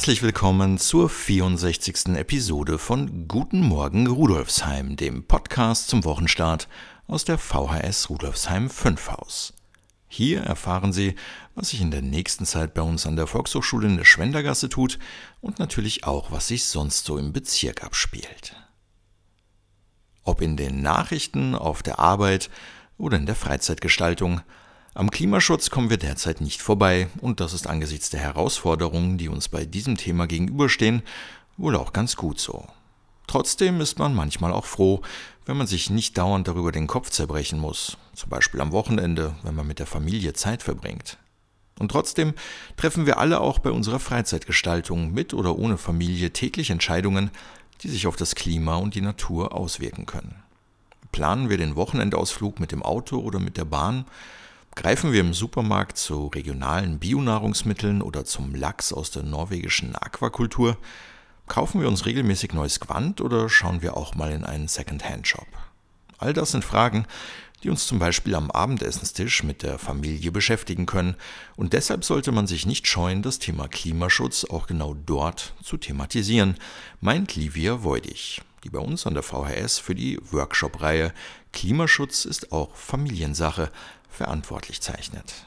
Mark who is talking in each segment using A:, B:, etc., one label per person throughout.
A: Herzlich willkommen zur 64. Episode von Guten Morgen Rudolfsheim, dem Podcast zum Wochenstart aus der VHS Rudolfsheim 5 Haus. Hier erfahren Sie, was sich in der nächsten Zeit bei uns an der Volkshochschule in der Schwendergasse tut und natürlich auch, was sich sonst so im Bezirk abspielt. Ob in den Nachrichten, auf der Arbeit oder in der Freizeitgestaltung – am Klimaschutz kommen wir derzeit nicht vorbei und das ist angesichts der Herausforderungen, die uns bei diesem Thema gegenüberstehen, wohl auch ganz gut so. Trotzdem ist man manchmal auch froh, wenn man sich nicht dauernd darüber den Kopf zerbrechen muss, zum Beispiel am Wochenende, wenn man mit der Familie Zeit verbringt. Und trotzdem treffen wir alle auch bei unserer Freizeitgestaltung mit oder ohne Familie täglich Entscheidungen, die sich auf das Klima und die Natur auswirken können. Planen wir den Wochenendausflug mit dem Auto oder mit der Bahn, Greifen wir im Supermarkt zu regionalen Bionahrungsmitteln oder zum Lachs aus der norwegischen Aquakultur? Kaufen wir uns regelmäßig neues Gewand oder schauen wir auch mal in einen Second-Hand-Shop? All das sind Fragen, die uns zum Beispiel am Abendessenstisch mit der Familie beschäftigen können. Und deshalb sollte man sich nicht scheuen, das Thema Klimaschutz auch genau dort zu thematisieren, meint Livia Voidig, die bei uns an der VHS für die Workshop-Reihe Klimaschutz ist auch Familiensache verantwortlich zeichnet.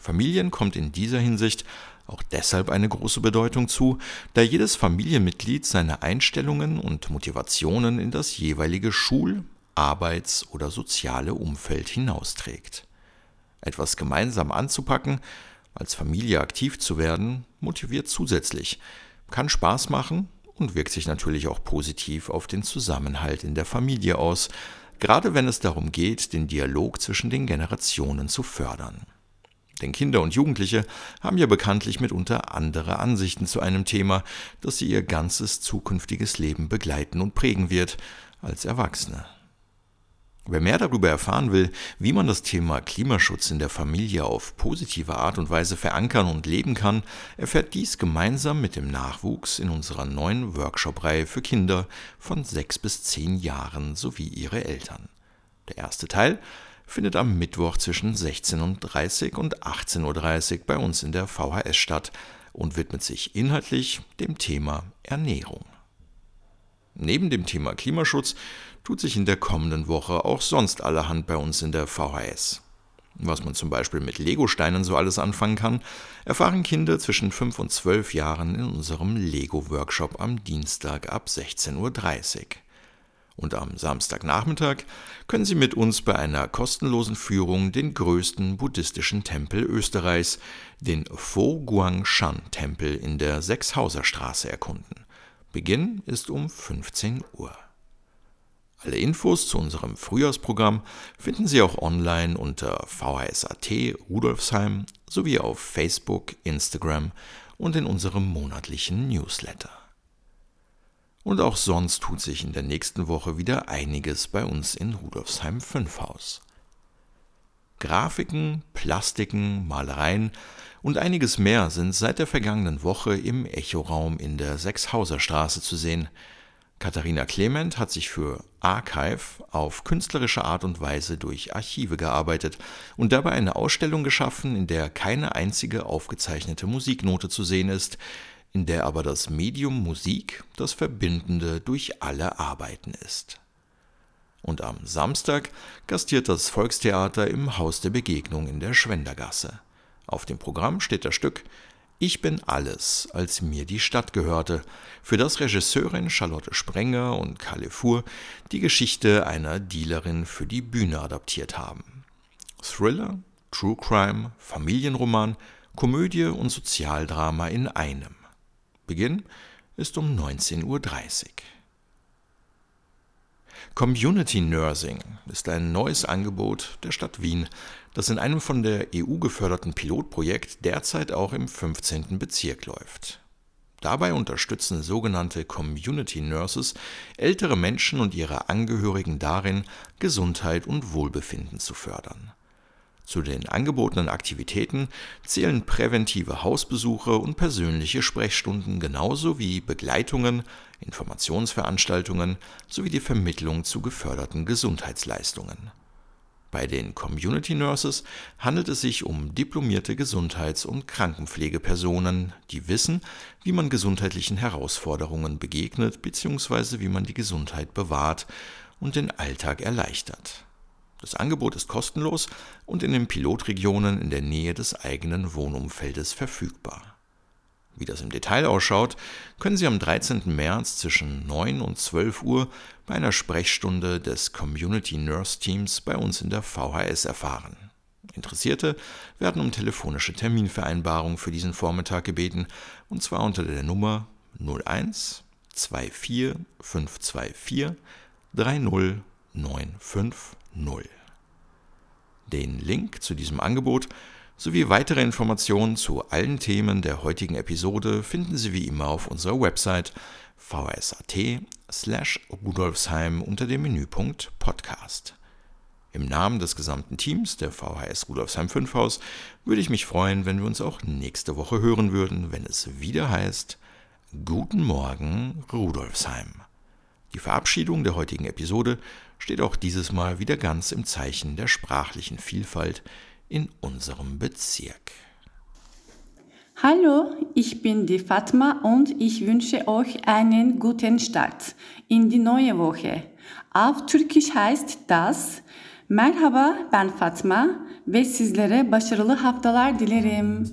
A: Familien kommt in dieser Hinsicht auch deshalb eine große Bedeutung zu, da jedes Familienmitglied seine Einstellungen und Motivationen in das jeweilige Schul-, Arbeits- oder soziale Umfeld hinausträgt. Etwas gemeinsam anzupacken, als Familie aktiv zu werden, motiviert zusätzlich, kann Spaß machen und wirkt sich natürlich auch positiv auf den Zusammenhalt in der Familie aus, gerade wenn es darum geht, den Dialog zwischen den Generationen zu fördern. Denn Kinder und Jugendliche haben ja bekanntlich mitunter andere Ansichten zu einem Thema, das sie ihr ganzes zukünftiges Leben begleiten und prägen wird, als Erwachsene. Wer mehr darüber erfahren will, wie man das Thema Klimaschutz in der Familie auf positive Art und Weise verankern und leben kann, erfährt dies gemeinsam mit dem Nachwuchs in unserer neuen Workshop-Reihe für Kinder von sechs bis zehn Jahren sowie ihre Eltern. Der erste Teil findet am Mittwoch zwischen 16.30 und 18.30 Uhr bei uns in der VHS statt und widmet sich inhaltlich dem Thema Ernährung. Neben dem Thema Klimaschutz tut sich in der kommenden Woche auch sonst allerhand bei uns in der VHS. Was man zum Beispiel mit Legosteinen so alles anfangen kann, erfahren Kinder zwischen 5 und 12 Jahren in unserem Lego-Workshop am Dienstag ab 16.30 Uhr. Und am Samstagnachmittag können Sie mit uns bei einer kostenlosen Führung den größten buddhistischen Tempel Österreichs, den Fo Guangshan Tempel in der Sechshauser Straße erkunden. Beginn ist um 15 Uhr. Alle Infos zu unserem Frühjahrsprogramm finden Sie auch online unter VHSAT Rudolfsheim sowie auf Facebook, Instagram und in unserem monatlichen Newsletter. Und auch sonst tut sich in der nächsten Woche wieder einiges bei uns in Rudolfsheim 5 Haus. Grafiken, Plastiken, Malereien und einiges mehr sind seit der vergangenen Woche im Echoraum in der Sechshauser Straße zu sehen – Katharina Clement hat sich für Archive auf künstlerische Art und Weise durch Archive gearbeitet und dabei eine Ausstellung geschaffen, in der keine einzige aufgezeichnete Musiknote zu sehen ist, in der aber das Medium Musik das Verbindende durch alle Arbeiten ist. Und am Samstag gastiert das Volkstheater im Haus der Begegnung in der Schwendergasse. Auf dem Programm steht das Stück ich bin alles, als mir die Stadt gehörte, für das Regisseurin Charlotte Sprenger und Kalle Fuhr die Geschichte einer Dealerin für die Bühne adaptiert haben. Thriller, True Crime, Familienroman, Komödie und Sozialdrama in einem. Beginn ist um 19.30 Uhr. Community Nursing ist ein neues Angebot der Stadt Wien, das in einem von der EU geförderten Pilotprojekt derzeit auch im 15. Bezirk läuft. Dabei unterstützen sogenannte Community Nurses ältere Menschen und ihre Angehörigen darin, Gesundheit und Wohlbefinden zu fördern. Zu den angebotenen Aktivitäten zählen präventive Hausbesuche und persönliche Sprechstunden genauso wie Begleitungen, Informationsveranstaltungen sowie die Vermittlung zu geförderten Gesundheitsleistungen. Bei den Community Nurses handelt es sich um diplomierte Gesundheits- und Krankenpflegepersonen, die wissen, wie man gesundheitlichen Herausforderungen begegnet bzw. wie man die Gesundheit bewahrt und den Alltag erleichtert. Das Angebot ist kostenlos und in den Pilotregionen in der Nähe des eigenen Wohnumfeldes verfügbar. Wie das im Detail ausschaut, können Sie am 13. März zwischen 9 und 12 Uhr bei einer Sprechstunde des Community Nurse Teams bei uns in der VHS erfahren. Interessierte werden um telefonische Terminvereinbarung für diesen Vormittag gebeten, und zwar unter der Nummer 01 24 524 30950. Den Link zu diesem Angebot sowie weitere Informationen zu allen Themen der heutigen Episode finden Sie wie immer auf unserer Website vsat slash rudolfsheim unter dem Menüpunkt Podcast. Im Namen des gesamten Teams der VHS Rudolfsheim 5 Haus würde ich mich freuen, wenn wir uns auch nächste Woche hören würden, wenn es wieder heißt Guten Morgen Rudolfsheim. Die Verabschiedung der heutigen Episode steht auch dieses Mal wieder ganz im Zeichen der sprachlichen Vielfalt, in unserem Bezirk.
B: Hallo, ich bin die Fatma und ich wünsche euch einen guten Start in die neue Woche. Auf Türkisch heißt das Merhaba ben Fatma ve sizlere başarılı haftalar dilerim.